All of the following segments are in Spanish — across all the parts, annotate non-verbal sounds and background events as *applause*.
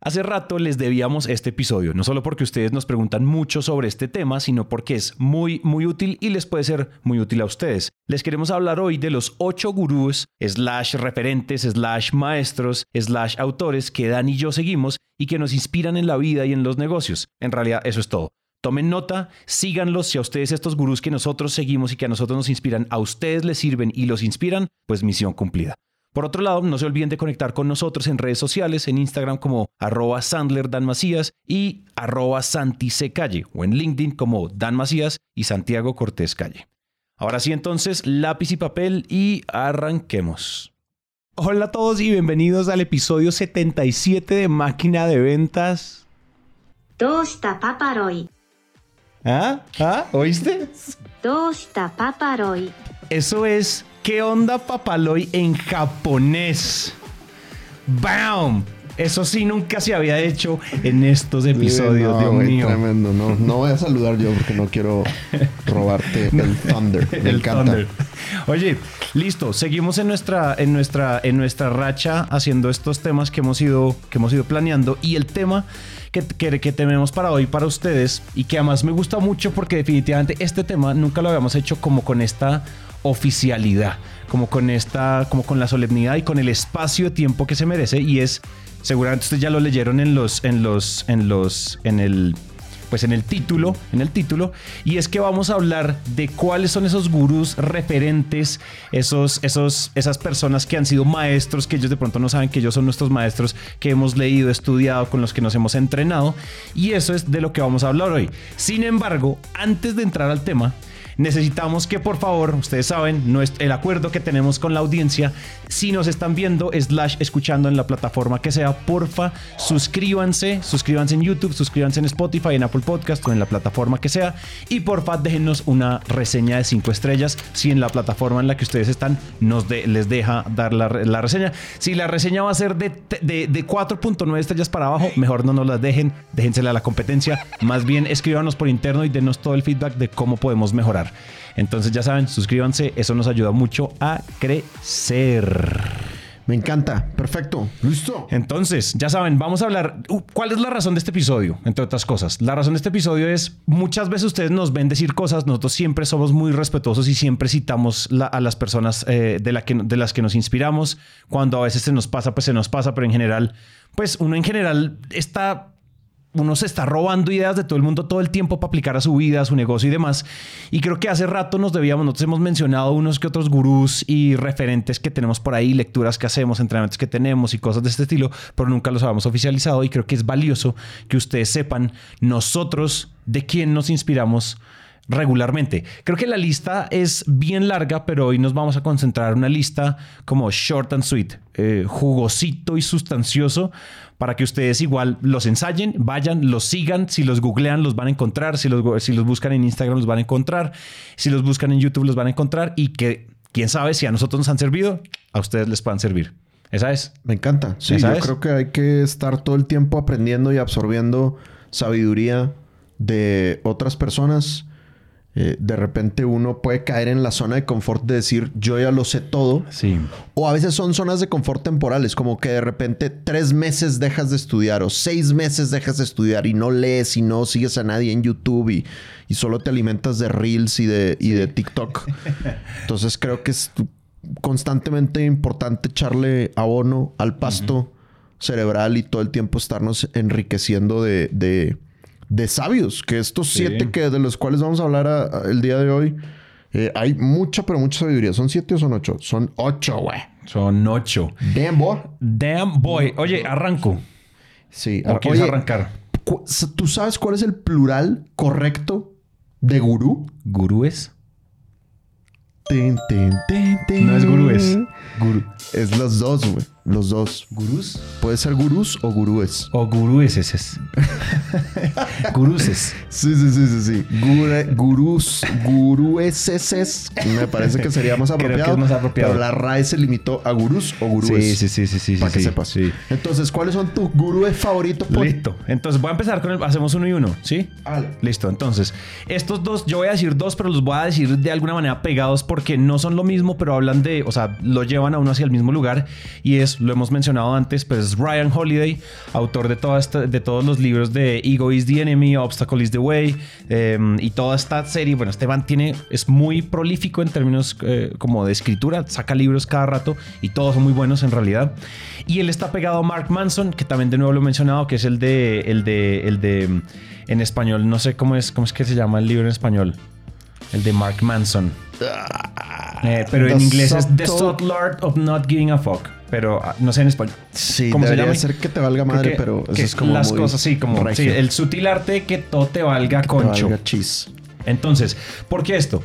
Hace rato les debíamos este episodio, no solo porque ustedes nos preguntan mucho sobre este tema, sino porque es muy, muy útil y les puede ser muy útil a ustedes. Les queremos hablar hoy de los ocho gurús, slash referentes, slash maestros, slash autores que Dan y yo seguimos y que nos inspiran en la vida y en los negocios. En realidad, eso es todo. Tomen nota, síganlos. Si a ustedes estos gurús que nosotros seguimos y que a nosotros nos inspiran, a ustedes les sirven y los inspiran, pues misión cumplida. Por otro lado, no se olviden de conectar con nosotros en redes sociales, en Instagram como arroba Sandler Dan Macías y arroba Santi Calle, o en LinkedIn como Dan Macías y Santiago Cortés Calle. Ahora sí entonces, lápiz y papel y arranquemos. Hola a todos y bienvenidos al episodio 77 de Máquina de Ventas. Dosta paparoi. ¿Ah? ¿Ah? ¿Oíste? Dosta paparoi. Eso es ¿Qué onda papaloy en japonés? ¡Bam! Eso sí nunca se había hecho en estos episodios, no, Dios mío. Tremendo, no, no voy a saludar yo porque no quiero robarte *laughs* el thunder. Me El encanta. thunder. Oye, listo, seguimos en nuestra, en nuestra, en nuestra racha haciendo estos temas que hemos ido, que hemos ido planeando. Y el tema que, tenemos para hoy para ustedes, y que además me gusta mucho porque definitivamente este tema nunca lo habíamos hecho como con esta oficialidad, como con esta, como con la solemnidad y con el espacio tiempo que se merece. Y es, seguramente ustedes ya lo leyeron en los, en los, en los, en el pues en el título, en el título, y es que vamos a hablar de cuáles son esos gurús referentes, esos, esos, esas personas que han sido maestros, que ellos de pronto no saben que ellos son nuestros maestros, que hemos leído, estudiado, con los que nos hemos entrenado, y eso es de lo que vamos a hablar hoy. Sin embargo, antes de entrar al tema, necesitamos que por favor, ustedes saben, el acuerdo que tenemos con la audiencia, si nos están viendo, slash escuchando en la plataforma que sea, porfa, suscríbanse, suscríbanse en YouTube, suscríbanse en Spotify, en Apple Podcast o en la plataforma que sea, y porfa, déjenos una reseña de 5 estrellas. Si en la plataforma en la que ustedes están nos les deja dar la reseña. Si la reseña va a ser de, de, de 4.9 estrellas para abajo, mejor no nos las dejen, déjensela a la competencia, más bien escríbanos por interno y denos todo el feedback de cómo podemos mejorar. Entonces ya saben, suscríbanse, eso nos ayuda mucho a crecer. Me encanta. Perfecto. Listo. Entonces, ya saben, vamos a hablar. uh, ¿Cuál es la razón de este episodio? Entre otras cosas. La razón de este episodio es: muchas veces ustedes nos ven decir cosas, nosotros siempre somos muy respetuosos y siempre citamos la- a las personas eh, de, la que, de las que nos inspiramos. Cuando a veces se nos pasa, pues se nos pasa, pero en general, pues uno en general está uno se está robando ideas de todo el mundo todo el tiempo para aplicar a su vida, a su negocio y demás. Y creo que hace rato nos debíamos, nosotros hemos mencionado unos que otros gurús y referentes que tenemos por ahí, lecturas que hacemos, entrenamientos que tenemos y cosas de este estilo, pero nunca los habíamos oficializado y creo que es valioso que ustedes sepan nosotros de quién nos inspiramos regularmente. Creo que la lista es bien larga, pero hoy nos vamos a concentrar en una lista como short and sweet, eh, jugosito y sustancioso, para que ustedes igual los ensayen, vayan, los sigan, si los googlean los van a encontrar, si los, si los buscan en Instagram los van a encontrar, si los buscan en YouTube los van a encontrar y que quién sabe si a nosotros nos han servido, a ustedes les puedan servir. Esa es. Me encanta. Sí, ¿Ya yo creo que hay que estar todo el tiempo aprendiendo y absorbiendo sabiduría de otras personas. Eh, de repente uno puede caer en la zona de confort de decir yo ya lo sé todo. Sí. O a veces son zonas de confort temporales, como que de repente tres meses dejas de estudiar o seis meses dejas de estudiar y no lees y no sigues a nadie en YouTube y, y solo te alimentas de Reels y de, y de TikTok. *laughs* Entonces creo que es constantemente importante echarle abono al pasto cerebral y todo el tiempo estarnos enriqueciendo de, de, de sabios, que estos Sí. siete que de los cuales vamos a hablar a- a- el día de hoy. eh, hay mucha, pero mucha sabiduría. ¿Son siete o son ocho? Son ocho, güey. Son ocho. Damn, boy. Damn boy. Oye, arranco. Sí. ¿O ah, quieres oye, arrancar? ¿Tú sabes cuál es el plural correcto de gurú? ¿Gurúes? No es gurúes. Gurú. Es los dos, güey. Los dos. ¿Gurús? Puede ser gurús o gurúes. O gurúeses. *laughs* Guruses. Sí, sí, sí, sí, sí. Gure- gurús, gurúeses. Me parece que sería más Creo que apropiado. es más apropiado. Pero la RAE se limitó a gurús o gurúes. sí, sí, sí. Para que sí, sepas. sí. Entonces, ¿cuáles son tus gurúes favoritos? Listo. Entonces voy a empezar con el. Hacemos uno y uno, ¿sí? Vale. Listo. Entonces, estos dos, yo voy a decir dos, pero los voy a decir de alguna manera pegados porque no son lo mismo, pero hablan de. O sea, lo llevan a uno hacia el mismo lugar. Y es lo hemos mencionado antes, pues Ryan Holiday, autor de, toda de todos los libros de Ego is the Enemy, Obstacle is the Way em, y toda esta serie. Bueno, Esteban tiene, es muy prolífico en términos eh, como de escritura, saca libros cada rato y todos son muy buenos en realidad. Y él está pegado a Mark Manson, que también de nuevo lo he mencionado, que es el de, el de, el de, en español, no sé cómo es, cómo es que se llama el libro en español. El de Mark Manson. Eh, pero The en inglés es The Art of Not Giving a Fuck. Pero ah, no sé en español. Sí, ¿Cómo se debería llama? ser que te valga madre, que- pero eso que es como las muy cosas, sí, como sí, el sutil arte de que todo te valga Te concho. valga chis. Entonces, ¿por qué esto?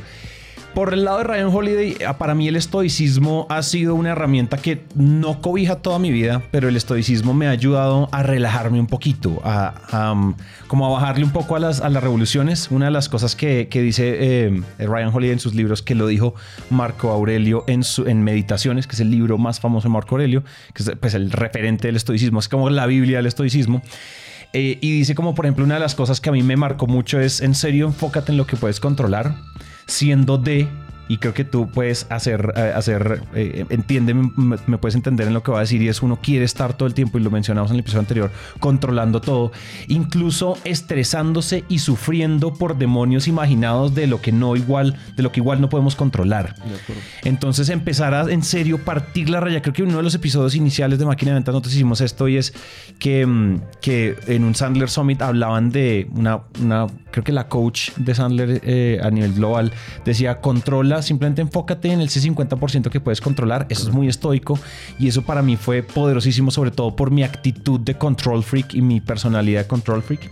Por el lado de Ryan Holiday, ah, para mí el estoicismo ha sido una herramienta que no cobija toda mi vida, pero el estoicismo me ha ayudado a relajarme un poquito, a, um, como a bajarle un poco a las, a las revoluciones. Una de las cosas que, que dice eh, Ryan Holiday en sus libros, que lo dijo Marco Aurelio en, su, en Meditaciones, que es el libro más famoso de Marco Aurelio, que es pues, el referente del estoicismo, es como la Biblia del estoicismo. Eh, y dice como por ejemplo una de las cosas que a mí me marcó mucho es en serio enfócate en lo que puedes controlar siendo de y creo que tú puedes hacer, eh, hacer eh, entiéndeme, me, me puedes entender en lo que va a decir y es uno quiere estar todo el tiempo y lo mencionamos en el episodio anterior, controlando todo, incluso estresándose y sufriendo por demonios imaginados de lo que no igual, de lo que igual no podemos controlar. Entonces empezar a en serio partir la raya. Creo que uno de los episodios iniciales de Máquina de Ventas nosotros hicimos esto y es que, mm, que en un Sandler Summit hablaban de una, una creo que la coach de Sandler eh, a nivel global decía controla, simplemente enfócate en el ese 50% que puedes controlar. Eso es muy estoico y eso para mí fue poderosísimo, sobre todo por mi actitud de control freak y mi personalidad de control freak.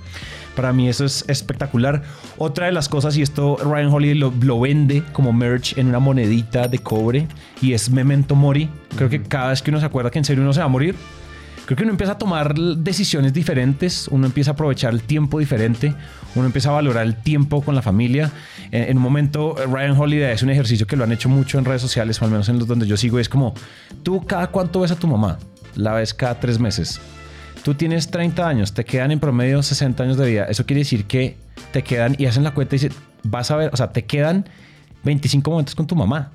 Para mí eso es espectacular. Otra de las cosas, y esto Ryan Holiday lo, lo vende como merch en una monedita de cobre, y es Memento Mori. Creo que cada vez que uno se acuerda que en serio uno se va a morir, creo que uno empieza a tomar decisiones diferentes, uno empieza a aprovechar el tiempo diferente, uno empieza a valorar el tiempo con la familia. En, un momento, Ryan Holiday es un ejercicio que lo han hecho mucho en redes sociales, o al menos en los donde yo sigo, es como, tú cada cuánto ves a tu mamá, la ves cada tres meses. Tú tienes 30 años, te quedan en promedio 60 años de vida. Eso quiere decir que te quedan y hacen la cuenta y dicen, vas a ver, o sea, te quedan 25 momentos con tu mamá.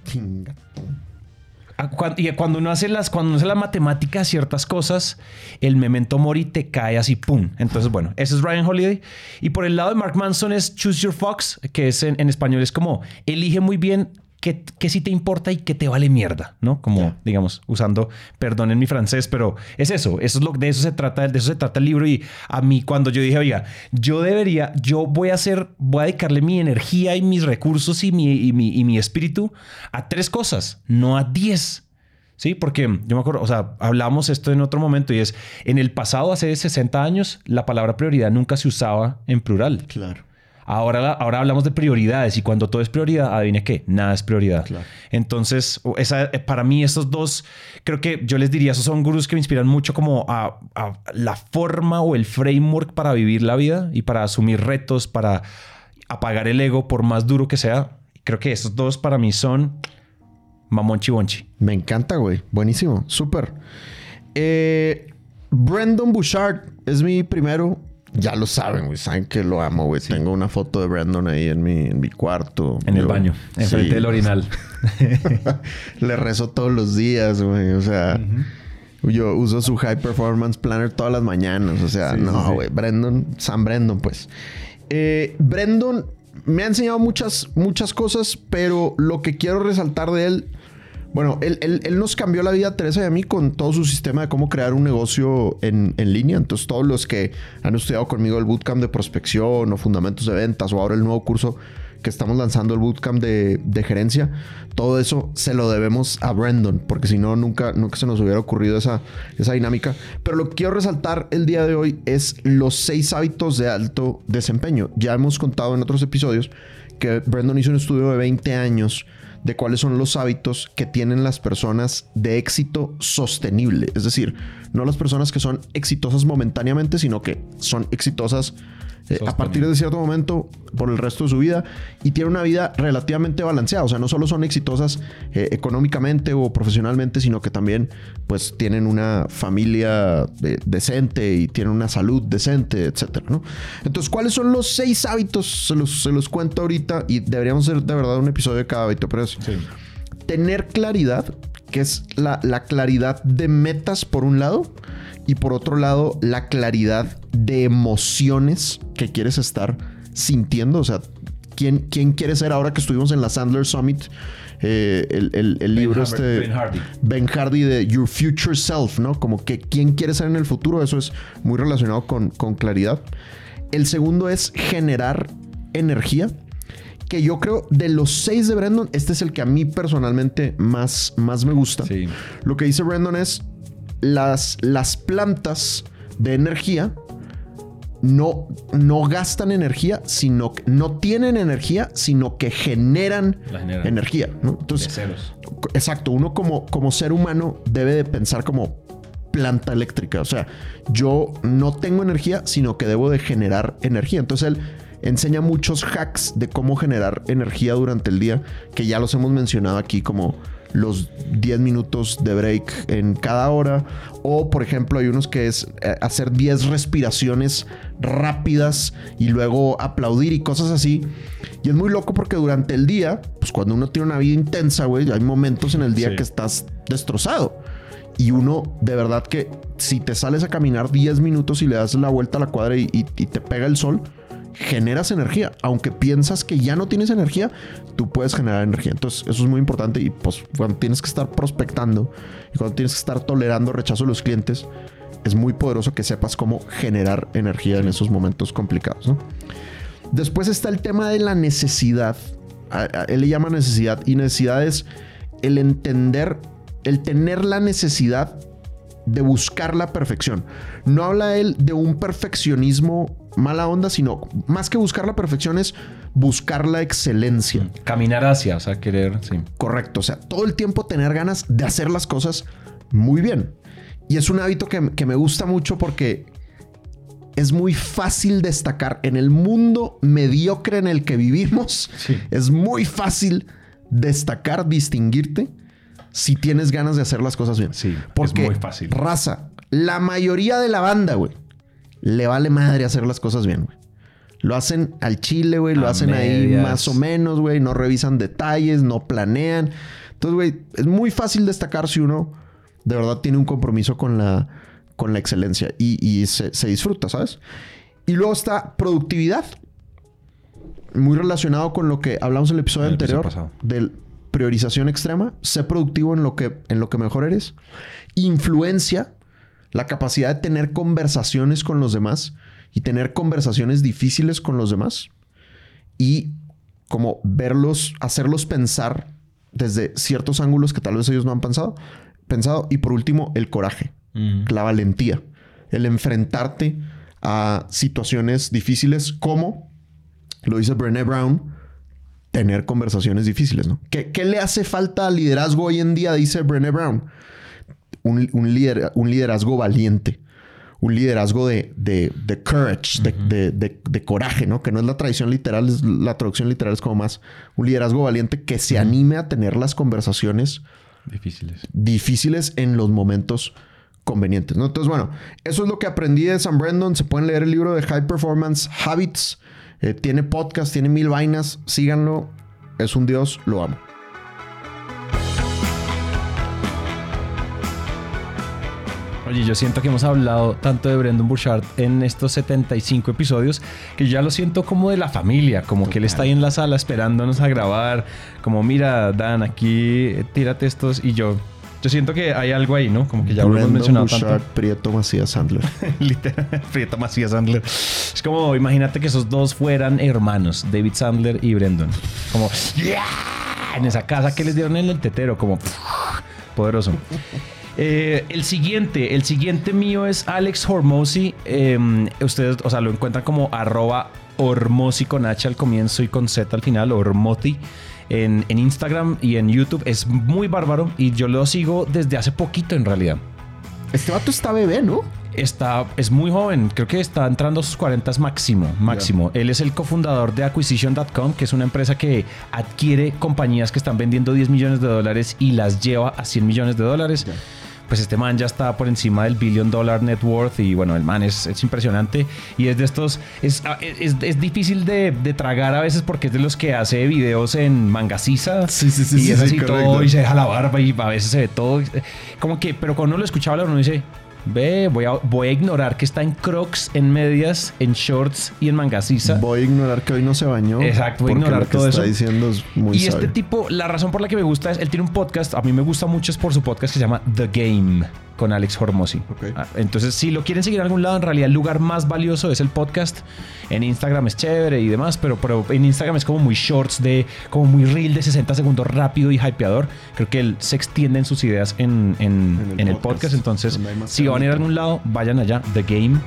Y cuando uno hace las, cuando uno hace la matemática, ciertas cosas, el memento mori te cae así, pum. Entonces, bueno, ese es Ryan Holiday. Y por el lado de Mark Manson es Choose Your Fox, que es en, en español es como elige muy bien qué, qué sí te importa y qué te vale mierda, ¿no? Como, digamos, usando, perdón en mi francés, pero es eso, eso es lo de eso se trata, de eso se trata el libro. Y a mí, cuando yo dije, oiga, yo debería, yo voy a hacer, voy a dedicarle mi energía y mis recursos y mi, y mi, y mi espíritu a tres cosas, no a diez. Sí, porque yo me acuerdo, o sea, hablamos esto en otro momento y es, en el pasado, hace 60 años, la palabra prioridad nunca se usaba en plural. Claro. Ahora, ahora hablamos de prioridades y cuando todo es prioridad, adivine qué, nada es prioridad. Claro. Entonces, esa, eh, para mí estos dos, creo que yo les diría, esos son gurús que me inspiran mucho como a, a la forma o el framework para vivir la vida y para asumir retos, para apagar el ego por más duro que sea. Creo que esos dos para mí son mamón chibonchi. Me encanta, güey. Buenísimo. Súper. Eh, Brandon Bouchard es mi primero. Ya lo saben, güey. Saben que lo amo, güey. Tengo una foto de Brandon ahí en mi, en mi cuarto. En el baño, enfrente Sí. del orinal. *laughs* Le rezo todos los días, güey. O sea, yo uso su High Performance Planner todas las mañanas. O sea, Sí, no, güey. Brandon, San Brandon, pues. Eh, Brandon me ha enseñado muchas, muchas cosas, pero lo que quiero resaltar de él. Bueno, él, él- él nos cambió la vida Teresa y a mí con todo su sistema de cómo crear un negocio en, en línea. Entonces, todos los que han estudiado conmigo el bootcamp de prospección o fundamentos de ventas o ahora el nuevo curso que estamos lanzando, el bootcamp de, de gerencia, todo eso se lo debemos a Brandon, porque si no, nunca, nunca se nos hubiera ocurrido esa, esa dinámica. Pero lo que quiero resaltar el día de hoy es los seis hábitos de alto desempeño. Ya hemos contado en otros episodios que Brandon hizo un estudio de 20 años de cuáles son los hábitos que tienen las personas de éxito sostenible. Es decir, no las personas que son exitosas momentáneamente, sino que son exitosas a partir de cierto momento por el resto de su vida y tienen una vida relativamente balanceada. O sea, no solo son exitosas eh, económicamente o profesionalmente, sino que también pues tienen una familia eh, decente y tienen una salud decente, etcétera, ¿no? Entonces, ¿cuáles son los seis hábitos? Se los, se los cuento ahorita y deberíamos hacer de verdad un episodio de cada hábito, pero es tener claridad, que que es la, la claridad de metas por un lado y por otro lado la claridad de emociones que quieres estar sintiendo. O sea, ¿quién, quién quiere ser ahora que estuvimos en la Sandler Summit? Eh, el, el- el libro este Ben Hardy. Ben Hardy de Your Future Self, ¿no? Como que quién quiere ser en el futuro, eso es muy relacionado con, con claridad. El segundo es generar energía, que yo creo de los seis de Brandon, este es el que a mí personalmente más, más me gusta. Sí. Lo que dice Brandon es las, las plantas de energía no, no gastan energía, sino que no tienen energía, sino que generan, energía. Entonces. Exacto, uno como, como ser humano debe de pensar como planta eléctrica. O sea, yo no tengo energía, sino que debo de generar energía. Entonces él enseña muchos hacks de cómo generar energía durante el día, que ya los hemos mencionado aquí como los 10 minutos de break en cada hora. O, por ejemplo, hay unos que es eh, hacer 10 respiraciones rápidas y luego aplaudir y cosas así. Y es muy loco porque durante el día, pues cuando uno tiene una vida intensa, güey, hay momentos en el día Sí. que estás destrozado. Y uno, de verdad que si te sales a caminar 10 minutos y le das la vuelta a la cuadra y, y- y te pega el sol, generas energía. Aunque piensas que ya no tienes energía, tú puedes generar energía. Entonces, eso es muy importante. Y pues cuando tienes que estar prospectando y cuando tienes que estar tolerando rechazo de los clientes, es muy poderoso que sepas cómo generar energía en esos momentos complicados. Después está el tema de la necesidad. Él le llama necesidad. Y necesidad es el entender, el tener la necesidad de buscar la perfección. No habla él de un perfeccionismo mala onda, sino más que buscar la perfección es buscar la excelencia. Caminar hacia, o sea, querer, sí. Correcto. O sea, todo el tiempo tener ganas de hacer las cosas muy bien. Y es un hábito que, que me gusta mucho porque es muy fácil destacar en el mundo mediocre en el que vivimos. Sí. Es muy fácil destacar, distinguirte si tienes ganas de hacer las cosas bien. Sí, es porque muy fácil. raza, la mayoría de la banda, güey, le vale madre hacer las cosas bien, güey. Lo hacen al chile, güey. Lo A hacen ahí más o menos, güey. No revisan detalles, no planean. Entonces, güey, es muy fácil destacar si uno de verdad tiene un compromiso con la, con la excelencia y, y se, se disfruta, ¿sabes? Y luego está productividad. Muy relacionado con lo que hablamos en el episodio El episodio anterior. pasado. Del priorización extrema. Sé productivo en lo que, en lo que mejor eres. Influencia. La capacidad de tener conversaciones con los demás y tener conversaciones difíciles con los demás. Y como verlos, hacerlos pensar desde ciertos ángulos que tal vez ellos no han pensado. pensado. Y por último, el coraje la valentía, el enfrentarte a situaciones difíciles como, lo dice Brené Brown, tener conversaciones difíciles, ¿no? ¿Qué, qué le hace falta al liderazgo hoy en día? Dice Brené Brown. Un, un lider- un liderazgo valiente. Un liderazgo de, de, de courage, de, de- de- de coraje, ¿no? Que no es la tradición literal, es la traducción literal es como más un liderazgo valiente que se anime a tener las conversaciones Difíciles. difíciles en los momentos convenientes. ¿no? Entonces, bueno, eso es lo que aprendí de Sam Brandon. Se pueden leer el libro de High Performance Habits. Eh, tiene podcast, tiene mil vainas. Síganlo. Es un dios, lo amo. Oye, yo siento que hemos hablado tanto de Brendan Burchard en estos 75 episodios que ya lo siento como de la familia, como que él está ahí en la sala esperándonos a grabar, como mira, Dan, aquí eh, tírate estos y yo. Yo siento que hay algo ahí, ¿no? Como que ya lo hemos Brandon mencionado Bouchard, tanto. Prieto Macías Sandler. *laughs* Literal, Prieto Macías Sandler. Es como, imagínate que esos dos fueran hermanos, David Sandler y Brendan. Como, ¡yeah! En esa casa que les dieron en el tetero, como, poderoso. Eh, el siguiente, el siguiente mío es Alex Hormozy. Eh, ustedes, o sea, lo encuentran como arroba Hormozy con H al comienzo y con Z al final, Hormoti. En, en Instagram y en YouTube es muy bárbaro y yo lo sigo desde hace poquito en realidad. Este vato está bebé, ¿no? Está, es muy joven, creo que está entrando a sus 40 máximo, máximo. Él es el cofundador de Acquisition.com, que es una empresa que adquiere compañías que están vendiendo 10 millones de dólares y las lleva a 100 millones de dólares. Pues este man ya está por encima del billion dollar net worth y bueno, el man es, es impresionante. Y es de estos, es, es, es difícil de, de, tragar a veces porque es de los que hace videos en mangasiza sí, sí, sí, y es sí, así sí, todo y se deja la barba y a veces se ve todo, como que, pero cuando uno lo escuchaba uno dice, Ve, voy a, voy a ignorar que está en crocs, en medias, en shorts y en mangasiza. Voy a ignorar que hoy no se bañó. Exacto, voy a ignorar lo que todo está eso. diciendo es muy y este tipo, la razón por la que me gusta es, él tiene un podcast, a mí me gusta mucho es por su podcast que se llama The Game con Alex Hormozzi. Ah, Entonces, si lo quieren seguir en algún lado, en realidad el lugar más valioso es el podcast. En Instagram es chévere y demás, pero, pero en Instagram es como muy shorts de, como muy reel de 60 segundos rápido y hypeador. Creo que él se extiende en sus ideas en, en- En el en el podcast, podcast. Entonces, si van a ir a algún lado, vayan allá, The Game.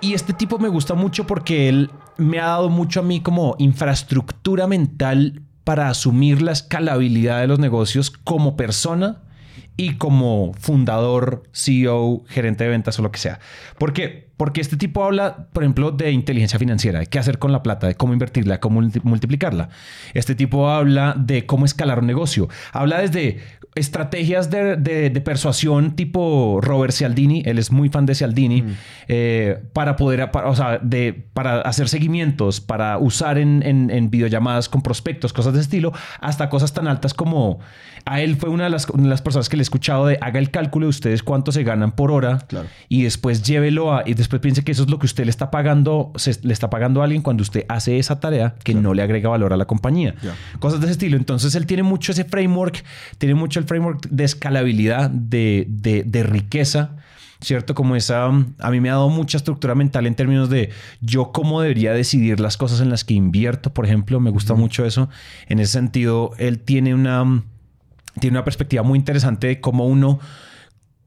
Y este tipo me gusta mucho porque él me ha dado mucho a mí como infraestructura mental para asumir la escalabilidad de los negocios como persona y como fundador, CEO, gerente de ventas o lo que sea. ¿Por qué? Porque este tipo habla, por ejemplo, de inteligencia financiera, de qué hacer con la plata, de cómo invertirla, cómo multi- multiplicarla. Este tipo habla de cómo escalar un negocio. Habla desde estrategias de, de- de persuasión tipo Robert Cialdini, él es muy fan de Cialdini, eh, para poder, para, o sea, de, para hacer seguimientos, para usar en, en- en videollamadas con prospectos, cosas de ese estilo, hasta cosas tan altas como a él fue una de las, una de las personas que le he escuchado de haga el cálculo de ustedes cuánto se ganan por hora Claro. y después llévelo a, y después piense que eso es lo que usted le está pagando, se, le está pagando a alguien cuando usted hace esa tarea que no le agrega valor a la compañía. Cosas de ese estilo. Entonces él tiene mucho ese framework, tiene mucho el framework de escalabilidad, de, de, de riqueza. ¿Cierto? Como esa, a mí me ha dado mucha estructura mental en términos de yo cómo debería decidir las cosas en las que invierto, por ejemplo, me gusta mucho eso. En ese sentido, él tiene una, tiene una perspectiva muy interesante de cómo uno,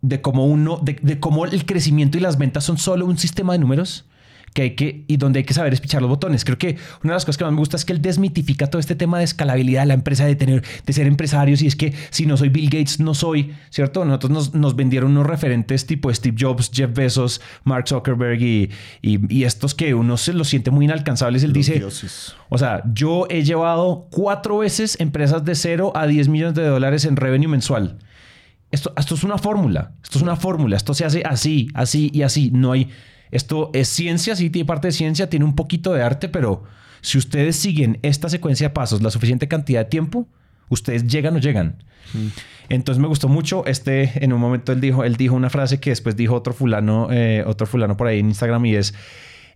de cómo uno, de, de cómo el crecimiento y las ventas son solo un sistema de números que hay que, y donde hay que saber espichar los botones. Creo que una de las cosas que más me gusta es que él desmitifica todo este tema de escalabilidad de la empresa, de tener, de ser empresarios. Y es que si no soy Bill Gates, no soy, ¿cierto? Nosotros nos, nos vendieron unos referentes tipo Steve Jobs, Jeff Bezos, Mark Zuckerberg y, y, y estos que uno se los siente muy inalcanzables. Él Los dice, dioses. o sea, yo he llevado cuatro veces empresas de 0 a 10 millones de dólares en revenue mensual. Esto, esto es una fórmula. Esto es una fórmula. Esto se hace así, así y así. No hay. Esto es ciencia, sí tiene parte de ciencia, tiene un poquito de arte, pero si ustedes siguen esta secuencia de pasos la suficiente cantidad de tiempo, ustedes llegan o llegan. Entonces me gustó mucho. Este, en un momento él dijo, él dijo una frase que después dijo otro fulano, eh, otro fulano por ahí en Instagram y es.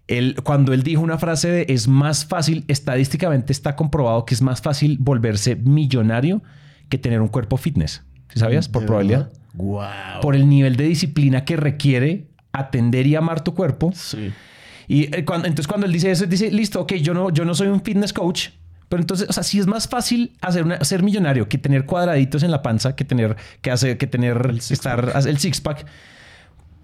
Él, cuando él dijo una frase de es más fácil, estadísticamente está comprobado que es más fácil volverse millonario que tener un cuerpo fitness. ¿Sí sabías? Por ¿De probabilidad. Wow. Por el nivel de disciplina que requiere atender y amar tu cuerpo. Sí. Y eh, cuando, entonces cuando él dice eso, dice, listo, ok, yo no, yo no soy un fitness coach, pero entonces, o sea, si es más fácil hacer una- ser millonario que tener cuadraditos en la panza, que tener, que hacer, que tener, estar, el six pack.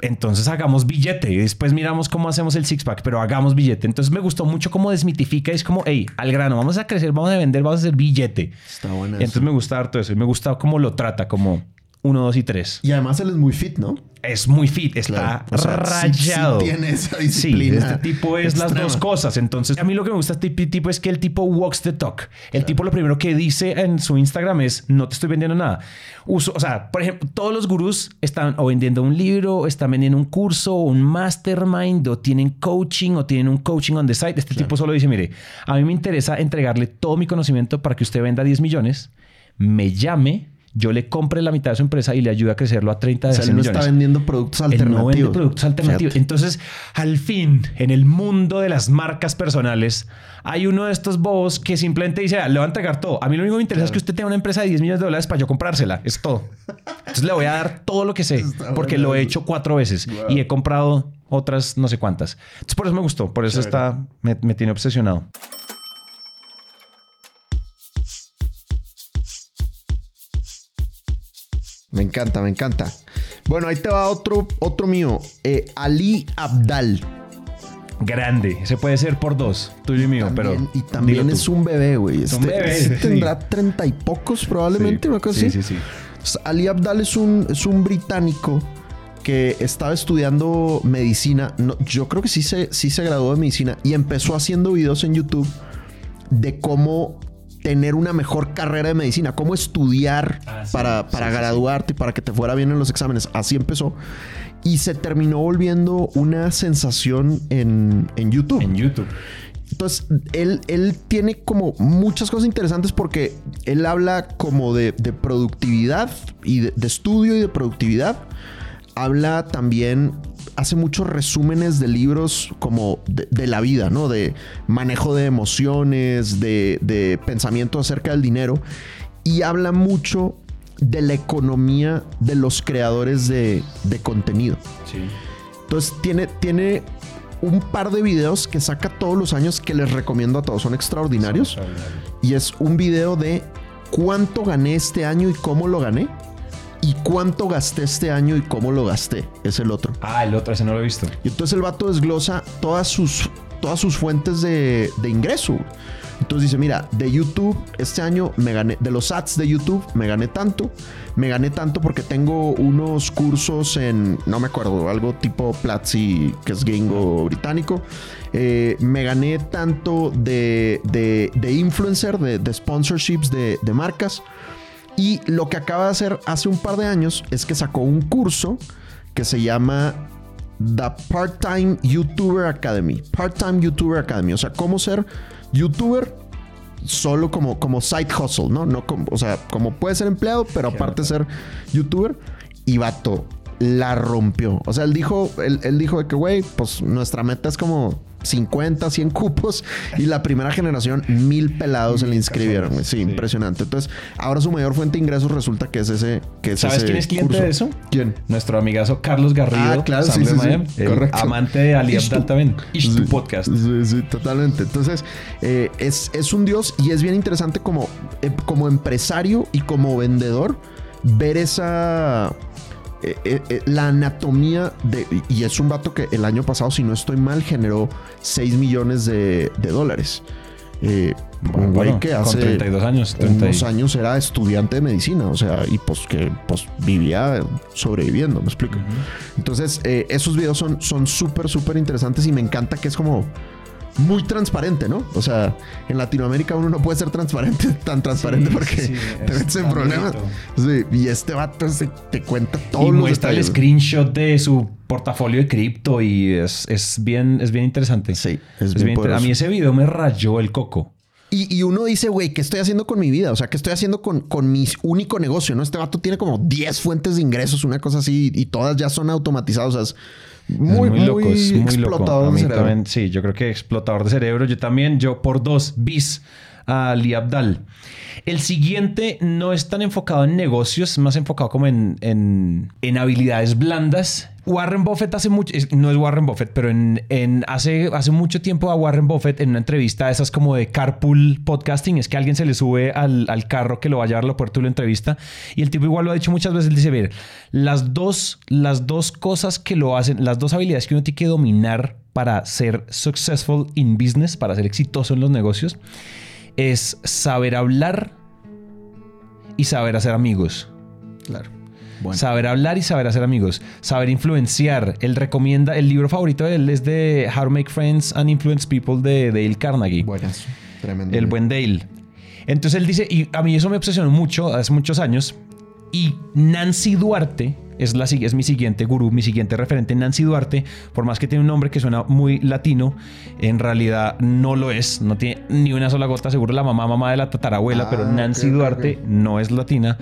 Entonces hagamos billete y después miramos cómo hacemos el six pack, pero hagamos billete. Entonces me gustó mucho cómo desmitifica. Es como, hey, al grano, vamos a crecer, vamos a vender, vamos a hacer billete. Está buena Entonces me gusta harto eso y me gusta cómo lo trata, como uno, dos y tres. Y además él es muy fit, ¿no? Es muy fit, está Claro. O sea, sí- sí rayado. tiene esa Sí, este tipo es las dos cosas. Entonces, a mí lo que me gusta este tipo es que el tipo walks the talk. El tipo lo primero que dice en su Instagram es, no te estoy vendiendo nada. Uso, o sea, por ejemplo, todos los gurús están o vendiendo un libro, o están vendiendo un curso, o un mastermind, o tienen coaching, o tienen un coaching on the side. Este tipo solo dice, mire, a mí me interesa entregarle todo mi conocimiento para que usted venda 10 millones, me llame, yo le compre la mitad de su empresa y le ayude a crecerlo a 30 O de sea, 100 él no millones. está vendiendo productos Él no alternativos. vende productos alternativos. Fíjate. Entonces, al fin, en el mundo de las marcas personales, hay uno de estos bobos que simplemente dice, "Ah, le voy a entregar todo. A mí lo único que me interesa es que usted tenga una empresa de 10 millones de dólares para yo comprársela. Es todo. Entonces le voy a dar todo lo que sé, Está porque bueno lo he hecho cuatro veces Wow. y he comprado otras no sé cuántas. Entonces, por eso me gustó. Por eso está, me, me tiene obsesionado. Me encanta, me encanta. Bueno, ahí te va otro, otro mío. Eh, Ali Abdal. Grande. Se puede ser por dos, tuyo y mío, También- pero. y también tú. es un bebé, güey. Este- bebé, este tendrá treinta y pocos probablemente, Sí. una cosa sí, así. sí, sí. Ali Abdal es un, es un británico que estaba estudiando medicina. No, yo creo que sí se, sí se graduó de medicina y empezó haciendo videos en YouTube de cómo tener una mejor carrera de medicina, cómo estudiar Ah, sí, para, para sí, graduarte y para que te fuera bien en los exámenes. Así empezó. Y se terminó volviendo una sensación en, en YouTube. En YouTube. Entonces, él, él tiene como muchas cosas interesantes porque él habla como de, de productividad y de, de estudio y de productividad. Habla también, hace muchos resúmenes de libros como de, de la vida, ¿no? De manejo de emociones, de, de pensamiento acerca del dinero. Y habla mucho de la economía de los creadores de, de contenido. Sí. Entonces tiene, tiene un par de videos que saca todos los años que les recomiendo a todos. Son extraordinarios. Y es un video de cuánto gané este año y cómo lo gané. Y cuánto gasté este año y cómo lo gasté. Es el otro. Ah, el otro, ese no lo he visto. Y entonces el vato desglosa todas sus, todas sus fuentes de, de ingreso. Entonces dice, mira, de YouTube este año me gané, de los ads de YouTube me gané tanto. Me gané tanto porque tengo unos cursos en, no me acuerdo, algo tipo Platzi, que es gringo británico. Eh, me gané tanto de, de, de influencer, de, de sponsorships de, de marcas. Y lo que acaba de hacer hace un par de años es que sacó un curso que se llama The Part-Time YouTuber Academy. Part-Time YouTuber Academy. O sea, cómo ser YouTuber solo como, como side hustle, ¿no? no como, o sea, como puede ser empleado, pero aparte ser YouTuber. Y vato, la rompió. O sea, él dijo, él, él dijo de que, güey, pues nuestra meta es como 50, 100 cupos. Y la primera generación, mil pelados se le inscribieron. Sí, Sí. impresionante. Entonces, ahora su mayor fuente de ingresos resulta que es ese. Que es ¿Sabes ese quién es cliente curso. de eso? ¿Quién? Nuestro amigazo Carlos Garrido. Ah, claro, sí, Sample sí, sí. Miami, el Correcto. amante de Ali Ishtu. Abdal también. Ishtu Sí, Podcast. Sí, sí, totalmente. Entonces, eh, es, es un dios y es bien interesante como, eh, como empresario y como vendedor ver esa... eh, eh, eh, la anatomía de... Y es un vato que el año pasado, si no estoy mal, generó 6 millones de, de dólares. Eh, un güey que hace 32 años, 30 y- unos años era estudiante de medicina, o sea, y pues que pues vivía sobreviviendo, me explico. Entonces, eh, esos videos son son súper, súper interesantes y me encanta que es como muy transparente, ¿no? O sea, en Latinoamérica uno no puede ser transparente, *laughs* tan transparente Sí, porque sí, *laughs* te es metes en problemas. Sí, y este vato se- te cuenta todo y muestra el screenshot de su portafolio de cripto y es, es bien, es bien interesante. Sí, es Es bien bien inter- a mí ese video me rayó el coco. Y, y uno dice, güey, ¿qué estoy haciendo con mi vida? O sea, ¿qué estoy haciendo con, con mi único negocio? ¿No? Este vato tiene como 10 fuentes de ingresos, una cosa así, y todas ya son automatizadas. O sea, es muy, muy, loco, es muy loco. explotador A de cerebro. también, sí, yo creo que explotador de cerebro. Yo también, yo por dos bis a Ali Abdal. El siguiente no es tan enfocado en negocios, más enfocado como en, en, habilidades blandas. Warren Buffett hace mucho, no es Warren Buffett, pero en, en hace, hace mucho tiempo a Warren Buffett en una entrevista de esas como de carpool podcasting, es que alguien se le sube al, al carro que lo va a llevar al aeropuerto y lo entrevista. Y el tipo igual lo ha dicho muchas veces, él dice, ver, las dos, las dos cosas que lo hacen, las dos habilidades que uno tiene que dominar para ser successful in business, para ser exitoso en los negocios, es saber hablar y saber hacer amigos. Claro. Bueno. Saber hablar y saber hacer amigos. Saber influenciar. Él recomienda, el libro favorito de él es de How to Make Friends and Influence People de Dale Carnegie. Buenas. Tremendo. El buen Dale. Entonces él dice, y a mí eso me obsesionó mucho hace muchos años. Y Nancy Duarte es, la, es mi siguiente gurú, mi siguiente referente. Nancy Duarte, por más que tiene un nombre que suena muy latino, en realidad no lo es. No tiene ni una sola gota, seguro la mamá, mamá de la tatarabuela, Ah, pero ok, Nancy Duarte no es latina.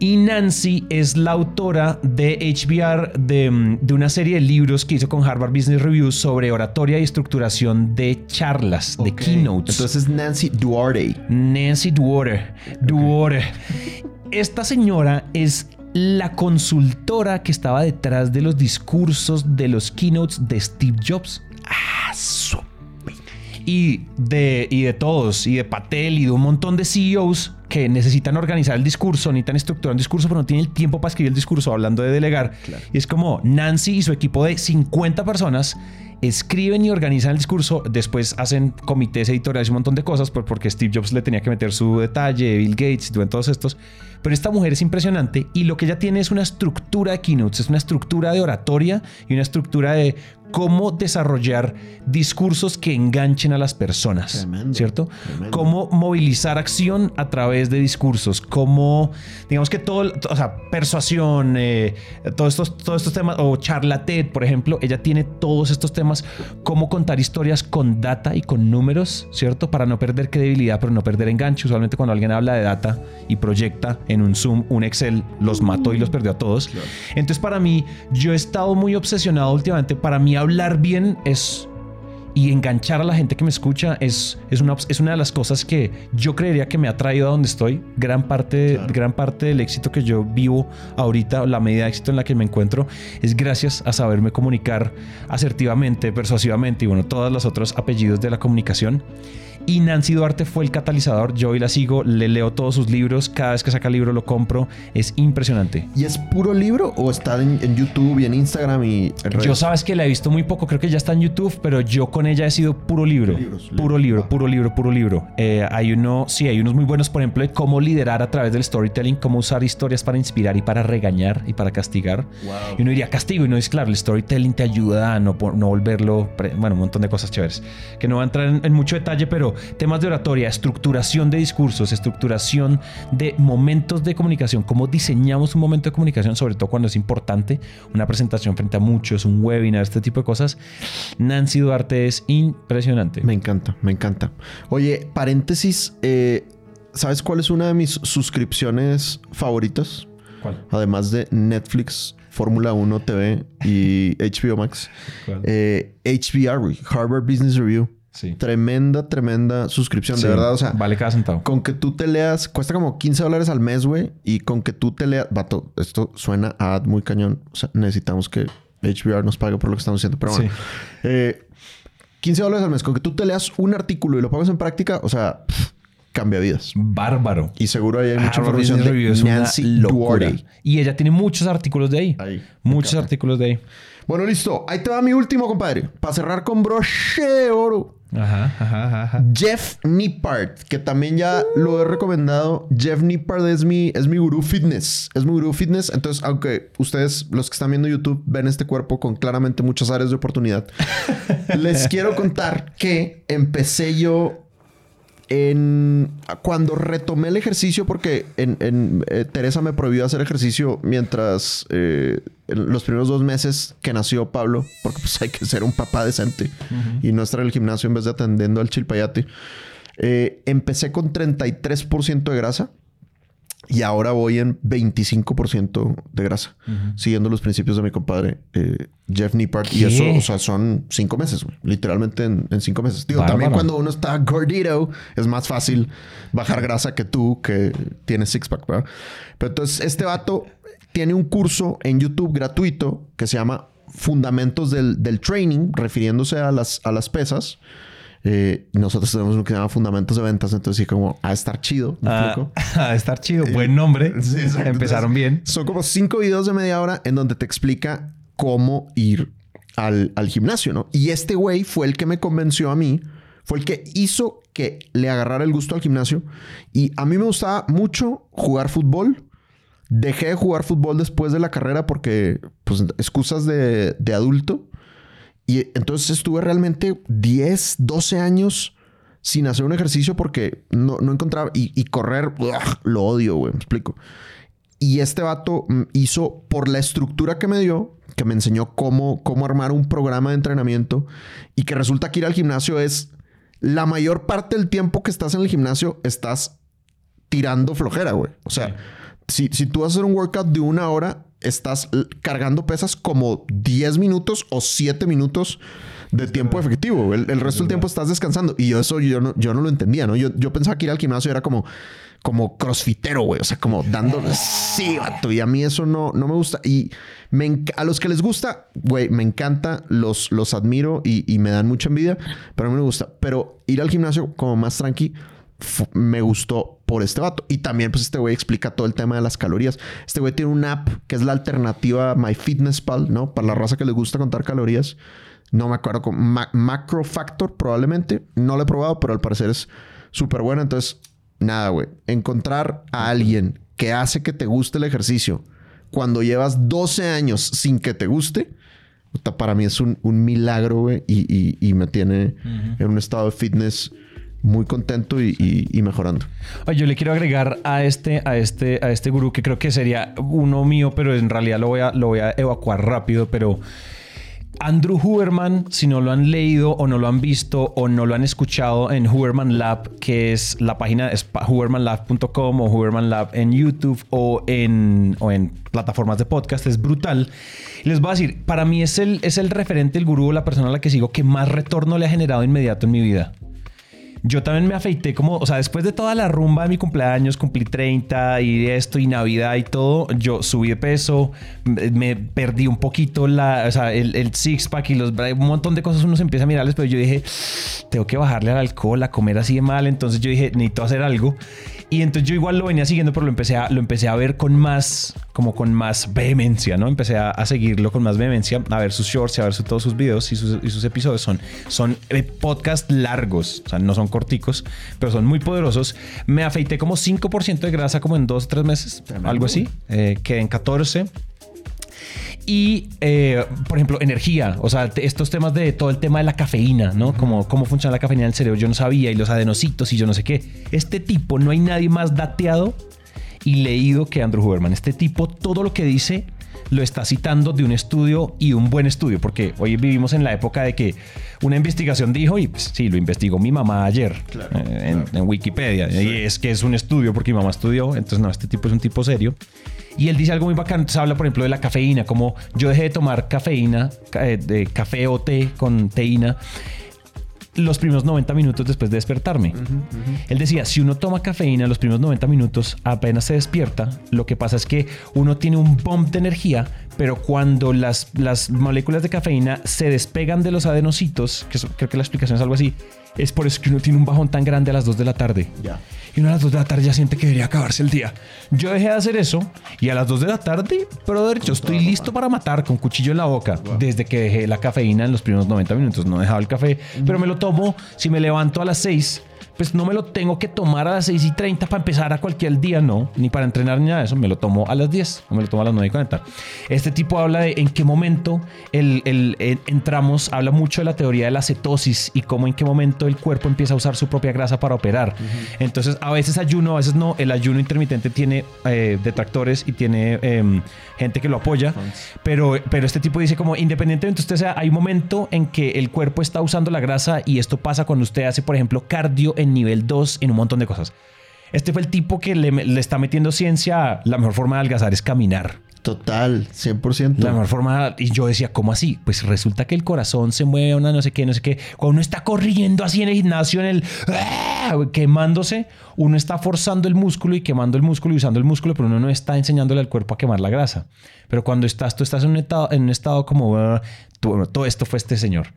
Y Nancy es la autora de HBR de, mm, de una serie de libros que hizo con Harvard Business Review sobre oratoria y estructuración de charlas, de keynotes. Entonces Nancy Duarte. Nancy Duarte. Duarte. Esta señora es la consultora que estaba detrás de los discursos de los keynotes de Steve Jobs. Ah, Y de, y de todos, y de Patel, y de un montón de CEOs que necesitan organizar el discurso, necesitan estructurar un discurso, pero no tienen el tiempo para escribir el discurso, hablando de delegar. Y es como Nancy y su equipo de 50 personas escriben y organizan el discurso, después hacen comités editoriales y un montón de cosas, por- porque Steve Jobs le tenía que meter su detalle, Bill Gates y todos estos. Pero esta mujer es impresionante y lo que ella tiene es una estructura de keynotes, es una estructura de oratoria y una estructura de cómo desarrollar discursos que enganchen a las personas, Tremendo, ¿cierto? tremendo. Cómo movilizar acción a través de discursos, cómo, digamos que todo, o sea, persuasión, eh, todos, estos, todos estos temas, o charla TED, por ejemplo, ella tiene todos estos temas, cómo contar historias con data y con números, ¿cierto? Para no perder credibilidad, pero no perder enganche. Usualmente cuando alguien habla de data y proyecta en un Zoom, un Excel, los mató y los perdió a todos. Entonces para mí, yo he estado muy obsesionado últimamente, para mí hablar bien es y enganchar a la gente que me escucha es, es, una, es una de las cosas que yo creería que me ha traído a donde estoy. Gran parte, Claro. gran parte del éxito que yo vivo ahorita, la medida de éxito en la que me encuentro, es gracias a saberme comunicar asertivamente, persuasivamente y bueno, todos los otros apellidos de la comunicación. Y Nancy Duarte fue el catalizador. Yo hoy la sigo, le leo todos sus libros. Cada vez que saca libro lo compro. Es impresionante. ¿Y es puro libro o está en, en YouTube y en Instagram y en? Yo sabes que la he visto muy poco, creo que ya está en YouTube, pero yo con ella he sido puro libro. Libros, puro libros. libro, Ah. puro libro, puro libro. Eh, hay uno, sí, hay unos muy buenos, por ejemplo, de cómo liderar a través del storytelling, cómo usar historias para inspirar y para regañar y para castigar. Wow. Y uno diría castigo y no es claro, el storytelling te ayuda a no, no volverlo, bueno, un montón de cosas chéveres. Que no va a entrar en, en mucho detalle, pero temas de oratoria, estructuración de discursos, estructuración de momentos de comunicación, cómo diseñamos un momento de comunicación, sobre todo cuando es importante, una presentación frente a muchos, un webinar, este tipo de cosas. Nancy Duarte es impresionante. Me encanta, me encanta. Oye, paréntesis, eh, ¿sabes cuál es una de mis suscripciones favoritas? ¿Cuál? Además de Netflix, Fórmula 1 TV y *laughs* HBO Max. ¿Cuál? Eh, HBR, Harvard Business Review. Sí. Tremenda, tremenda suscripción. Sí, De verdad, o sea, vale cada centavo. con que tú te leas, cuesta como 15 dólares al mes, güey. Y con que tú te leas, vato, esto suena a ad muy cañón. O sea, necesitamos que HBR nos pague por lo que estamos haciendo. Pero bueno, Sí. eh, 15 dólares al mes. Con que tú te leas un artículo y lo pongas en práctica, o sea, pff, cambia vidas. Bárbaro. Y seguro ahí hay mucha Harvard información Review es de Nancy. Duarte. Y ella tiene muchos artículos de ahí. Muchos artículos de ahí. Bueno, listo. Ahí te va mi último, compadre. Para cerrar con broche de oro. Ajá, ajá, ajá. Jeff Nippard, que también ya lo he recomendado. Jeff Nippard es mi, es mi gurú fitness. Es mi gurú fitness. Entonces, aunque ustedes, los que están viendo YouTube, ven este cuerpo con claramente muchas áreas de oportunidad, *laughs* les quiero contar que empecé yo en cuando retomé el ejercicio, porque en, en, eh, Teresa me prohibió hacer ejercicio mientras eh, en los primeros dos meses que nació Pablo, porque pues hay que ser un papá decente y no estar en el gimnasio en vez de atendiendo al chilpayate. Eh, empecé con 33% de grasa y ahora voy en 25% de grasa, siguiendo los principios de mi compadre eh, Jeff Nippard. Y ¿Qué? eso, o sea, son cinco meses, güey. Literalmente en, en cinco meses. Digo, también cuando uno está gordito, es más fácil bajar grasa que tú, que tienes six-pack, ¿verdad? Pero entonces, este vato tiene un curso en YouTube gratuito que se llama Fundamentos del, del Training, refiriéndose a las, a las pesas. Eh, nosotros tenemos lo que se llama Fundamentos de Ventas, entonces sí, como a estar chido, ¿me Ah, *laughs* a estar chido. Buen nombre. *laughs* Sí. Empezaron bien. Son como cinco videos de media hora en donde te explica cómo ir al, al gimnasio, ¿no? Y este güey fue el que me convenció a mí, fue el que hizo que le agarrara el gusto al gimnasio. Y a mí me gustaba mucho jugar fútbol. Dejé de jugar fútbol después de la carrera porque, pues, excusas de, de adulto. Y entonces estuve realmente 10, 12 años sin hacer un ejercicio porque no, no encontraba. Y, y correr, ugh, lo odio, güey, me explico. Y este vato hizo, por la estructura que me dio, que me enseñó cómo, cómo armar un programa de entrenamiento y que resulta que ir al gimnasio es la mayor parte del tiempo que estás en el gimnasio, estás tirando flojera, güey. O sea, si, si tú vas a hacer un workout de una hora, estás cargando pesas como 10 minutos o 7 minutos de tiempo efectivo. El, el resto del tiempo estás descansando. Y yo eso yo no, yo no lo entendía, ¿no? Yo, yo pensaba que ir al gimnasio era como, como crossfitero, güey. O sea, como dándole... Sí, vato. Y a mí eso no, no me gusta. Y me a los que les gusta, güey, me encanta. Los, los admiro y, y me dan mucha envidia. Pero a mí me gusta. Pero ir al gimnasio como más tranqui me gustó por este vato. Y también, pues, este güey explica todo el tema de las calorías. Este güey tiene una app que es la alternativa a MyFitnessPal, ¿no? Para la raza que les gusta contar calorías. No me acuerdo con Ma- Macro Factor, probablemente. No lo he probado, pero al parecer es súper buena. Entonces, nada, güey. Encontrar a alguien que hace que te guste el ejercicio cuando llevas 12 años sin que te guste para mí es un, un milagro, güey, y, y- y me tiene en un estado de fitness muy contento y, mejorando. Yo le quiero agregar a este, a este, a este gurú que creo que sería uno mío, pero en realidad lo voy a, lo voy a evacuar rápido, pero Andrew Huberman, si no lo han leído o no lo han visto o no lo han escuchado en Huberman Lab, que es la página es hubermanlab.com o Huberman Lab en YouTube o en, o en plataformas de podcast, es brutal. Les voy a decir, para mí es el, es el referente, el gurú, la persona a la que sigo que más retorno le ha generado inmediato en mi vida. Yo también me afeité como, o sea, después de toda la rumba de mi cumpleaños, cumplí 30 y esto y Navidad y todo, yo subí de peso, me perdí un poquito la, o sea, el, el six pack y los un montón de cosas uno se empieza a mirarles, pero yo dije, tengo que bajarle al alcohol, a comer así de mal, entonces yo dije, necesito hacer algo. Y entonces yo igual lo venía siguiendo, pero lo empecé a, lo empecé a ver con más, como con más vehemencia, ¿no? Empecé a, a seguirlo con más vehemencia, a ver sus shorts y a ver su- todos sus videos y sus, y sus episodios. Son, son eh, podcasts largos, o sea, no son corticos, pero son muy poderosos. Me afeité como 5% de grasa como en dos o tres meses, algo así. Eh, quedé en 14. Y, eh, por ejemplo, energía, o sea, estos temas de todo el tema de la cafeína, ¿no? Como cómo funciona la cafeína en el cerebro, yo no sabía, y los adenocitos y yo no sé qué. Este tipo, no hay nadie más dateado y leído que Andrew Huberman. Este tipo, todo lo que dice lo está citando de un estudio y un buen estudio, porque hoy vivimos en la época de que una investigación dijo, y pues, sí, lo investigó mi mamá ayer eh, en, en Wikipedia, y es que es un estudio porque mi mamá estudió, entonces no, este tipo es un tipo serio. Y él dice algo muy bacano. Entonces habla, por ejemplo, de la cafeína. Como yo dejé de tomar cafeína, ca- eh, de café o té con teína, los primeros 90 minutos después de despertarme. Él decía, si uno toma cafeína los primeros 90 minutos, apenas se despierta, lo que pasa es que uno tiene un bump de energía, pero cuando las, las moléculas de cafeína se despegan de los adenocitos, que creo que la explicación es algo así, es por eso que uno tiene un bajón tan grande a las 2 de la tarde. Ya. Y uno a las 2 de la tarde ya siente que debería acabarse el día. Yo dejé de hacer eso y a las 2 de la tarde, brother, yo estoy listo para matar con cuchillo en la boca desde que dejé la cafeína en los primeros 90 minutos. No he dejado el café, pero me lo tomo. Si me levanto a las 6, pues no me lo tengo que tomar a las 6 y 30 para empezar a cualquier día, no, ni para entrenar ni nada de eso. Me lo tomo a las 10 o me lo tomo a las 9 y 40. Este tipo habla de en qué momento el, el- el- entramos, habla mucho de la teoría de la cetosis y cómo en qué momento el cuerpo empieza a usar su propia grasa para operar. Entonces, a veces ayuno, a veces no. El ayuno intermitente tiene eh, detractores y tiene em, gente que lo apoya, pero, pero este tipo dice como independientemente usted sea, hay un momento en que el cuerpo está usando la grasa y esto pasa cuando usted hace, por ejemplo, cardio en nivel 2 en un montón de cosas. Este fue el tipo que le, le está metiendo ciencia. La mejor forma de adelgazar es caminar. Total, 100%. La mejor forma, y yo decía, ¿cómo así? Pues resulta que el corazón se mueve una no sé qué, no sé qué. Cuando uno está corriendo así en el gimnasio, en el ¡ah! quemándose, uno está forzando el músculo y quemando el músculo y usando el músculo, pero uno no está enseñándole al cuerpo a quemar la grasa. Pero cuando estás, tú estás en un estado, en un estado como, ah, todo esto fue este señor.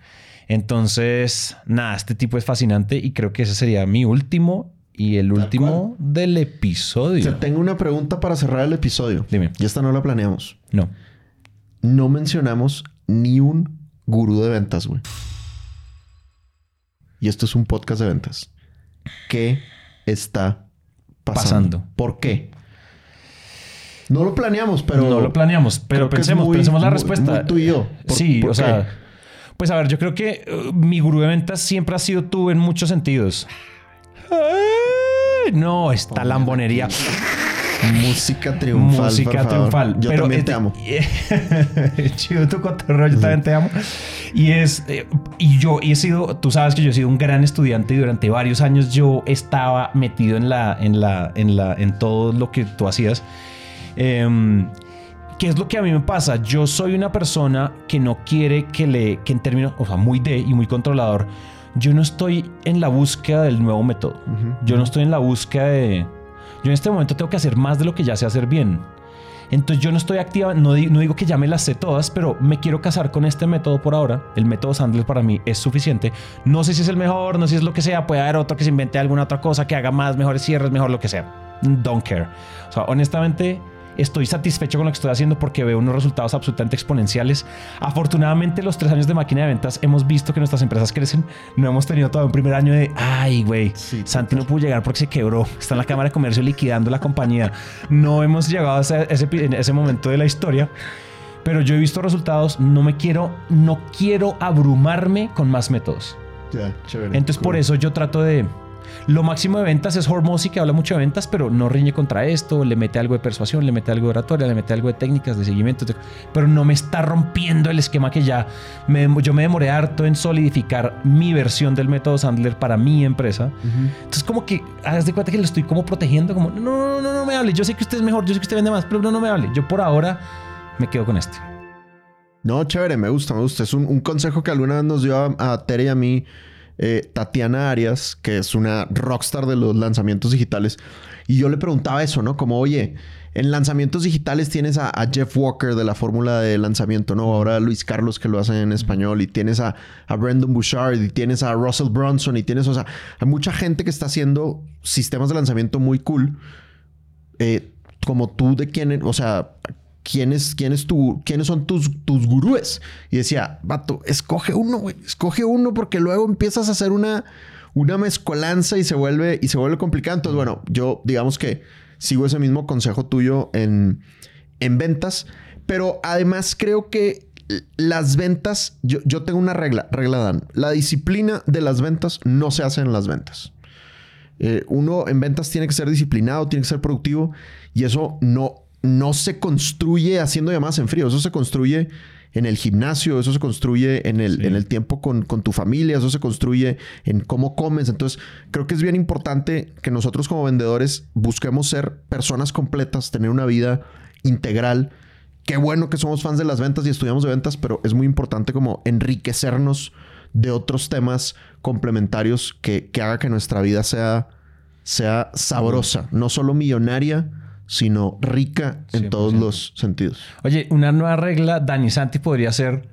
Entonces, nada, este tipo es fascinante y creo que ese sería mi último y el último del episodio. Te tengo una pregunta para cerrar el episodio. Dime. Y esta no la planeamos. No. No mencionamos ni un gurú de ventas, güey. Y esto es un podcast de ventas. ¿Qué está pasando? Pasando. ¿Por qué? No lo planeamos, pero... no lo planeamos, pero pensemos, muy- pensemos la muy- respuesta. muy tú y yo. ¿Por- sí, por o qué? sea, pues a ver, yo creo que uh, mi gurú de ventas siempre ha sido tú en muchos sentidos. No, esta lambonería. Música triunfal. Música por favor. triunfal. Yo Pero también te amo. *laughs* Chido tu cotorreo, yo también te amo. Y es, eh, y yo y he sido, tú sabes que yo he sido un gran estudiante y durante varios años yo estaba metido en la, en la, en la, en todo lo que tú hacías. Em, ¿Qué es lo que a mí me pasa? Yo soy una persona que no quiere que le, que en términos, o sea, muy de y muy controlador, yo no estoy en la búsqueda del nuevo método. Yo no estoy en la búsqueda de... Yo en este momento tengo que hacer más de lo que ya sé hacer bien. Entonces yo no estoy activa, no, di- no digo que ya me las sé todas, pero me quiero casar con este método por ahora. El método Sandler para mí es suficiente. No sé si es el mejor, no sé si es lo que sea. Puede haber otro que se invente alguna otra cosa, que haga más, mejores cierres, mejor lo que sea. Don't care. O sea, honestamente, estoy satisfecho con lo que estoy haciendo porque veo unos resultados absolutamente exponenciales. Afortunadamente, los tres años de máquina de ventas hemos visto que nuestras empresas crecen. No hemos tenido todavía un primer año de, ay, güey, Sí, Santi no pudo llegar porque se quebró. Está en la Cámara de Comercio liquidando la compañía. No hemos llegado a ese, ese, ese momento de la historia. Pero yo he visto resultados, no me quiero, no quiero abrumarme con más métodos. Chévere. Entonces por eso yo trato de... Lo máximo de ventas es Hormozy, que habla mucho de ventas, pero no riñe contra esto, le mete algo de persuasión, le mete algo de oratoria, le mete algo de técnicas, de seguimiento, pero no me está rompiendo el esquema que ya me, yo me demoré harto en solidificar mi versión del método Sandler para mi empresa. Entonces como que haz de cuenta que lo estoy como protegiendo, como no, no, no, no me hable, yo sé que usted es mejor, yo sé que usted vende más, pero no, no me hable. Yo por ahora me quedo con este. No, chévere, me gusta, me gusta. Es un, un consejo que alguna vez nos dio a, a Tere y a mí eh, Tatiana Arias, que es una rockstar de los lanzamientos digitales. Y yo le preguntaba eso, ¿no? Como, oye, en lanzamientos digitales tienes a, Jeff Walker de la fórmula de lanzamiento, ¿no? Ahora Luis Carlos que lo hace en español. Y tienes a, Brandon Bouchard y tienes a Russell Brunson y tienes, o sea, hay mucha gente que está haciendo sistemas de lanzamiento muy cool. Eh, como tú de quién, o sea, ¿quiénes, quiénes, tu, quiénes son tus, tus gurúes? Y decía, vato, escoge uno, güey, escoge uno porque luego empiezas a hacer una, una mezcolanza y se vuelve, y se vuelve complicado. Entonces, bueno, yo digamos que sigo ese mismo consejo tuyo en, en ventas, pero además creo que las ventas, yo, yo tengo una regla, regla Dan, la disciplina de las ventas no se hace en las ventas. Eh, uno en ventas tiene que ser disciplinado, tiene que ser productivo y eso no, no se construye haciendo llamadas en frío, eso se construye en el gimnasio, eso se construye en el, Sí. en el tiempo con, con tu familia, eso se construye en cómo comes. Entonces, creo que es bien importante que nosotros como vendedores busquemos ser personas completas, tener una vida integral. Qué bueno que somos fans de las ventas y estudiamos de ventas, pero es muy importante como enriquecernos de otros temas complementarios que, que haga que nuestra vida sea, sea sabrosa, no solo millonaria, sino rica en todos 100%. los sentidos. Oye, una nueva regla, Dani Santi podría ser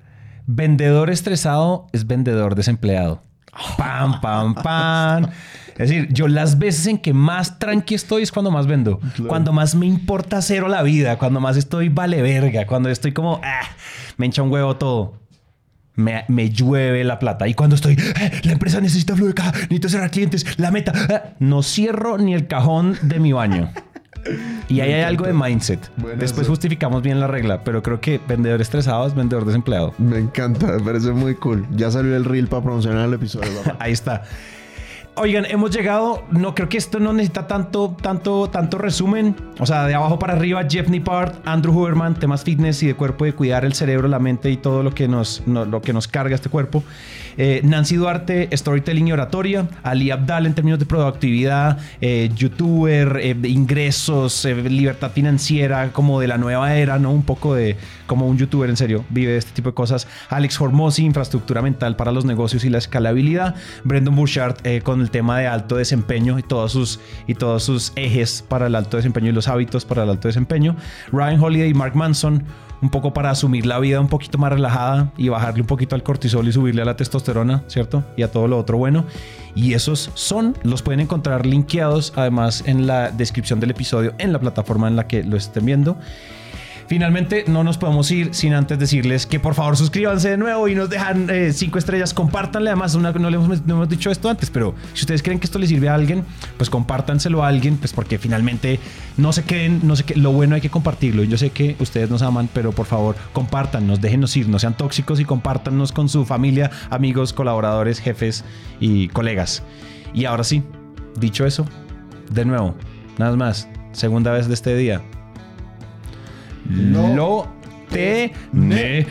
vendedor estresado es vendedor desempleado. Pam, pam, pam. Es decir, yo las veces en que más tranqui estoy es cuando más vendo. Cuando más me importa cero la vida. Cuando más estoy vale verga. Cuando estoy como, ah, me hincha un huevo todo. Me, me llueve la plata. Y cuando estoy, "Ah, la empresa necesita flujo de caja, necesito cerrar clientes, la meta. ah", no cierro ni el cajón de mi baño. Y ahí hay algo de mindset. Buenazo. Después justificamos bien la regla, pero creo que vendedor estresado es vendedor desempleado. Me encanta, me parece muy cool. Ya salió el reel para promocionar el episodio. *laughs* Ahí está. Oigan, hemos llegado. No creo que esto no necesita tanto, tanto, tanto resumen. O sea, de abajo para arriba, Jeff Nippard, Andrew Huberman, temas fitness y de cuerpo, de cuidar el cerebro, la mente y todo lo que nos, no- lo que nos carga este cuerpo. Eh, Nancy Duarte, storytelling y oratoria. Ali Abdal en términos de productividad, eh, youtuber, eh, ingresos, libertad financiera, como de la nueva era, ¿no? Un poco de como un youtuber en serio vive este tipo de cosas. Alex Hormozzi, infraestructura mental para los negocios y la escalabilidad. Brendan Burchard con el tema de alto desempeño y todos sus y todos sus ejes para el alto desempeño y los hábitos para el alto desempeño. Ryan Holiday y Mark Manson un poco para asumir la vida un poquito más relajada y bajarle un poquito al cortisol y subirle a la testosterona, ¿cierto? Y a todo lo otro bueno. Y esos son, los pueden encontrar linkeados además en la descripción del episodio en la plataforma en la que lo estén viendo. Finalmente, no nos podemos ir sin antes decirles que por favor suscríbanse de nuevo y nos dejan eh, cinco estrellas, compártanle. Además, no, le hemos, dicho esto antes, pero si ustedes creen que esto le sirve a alguien, pues compártanselo a alguien, pues porque finalmente no se queden, no sé qué, lo bueno hay que compartirlo. Yo sé que ustedes nos aman, pero por favor, compártanos, déjenos ir, no sean tóxicos y compártanos con su familia, amigos, colaboradores, jefes y colegas. Y ahora sí, dicho eso, de nuevo, nada más, segunda vez de este día. Lo tenemos.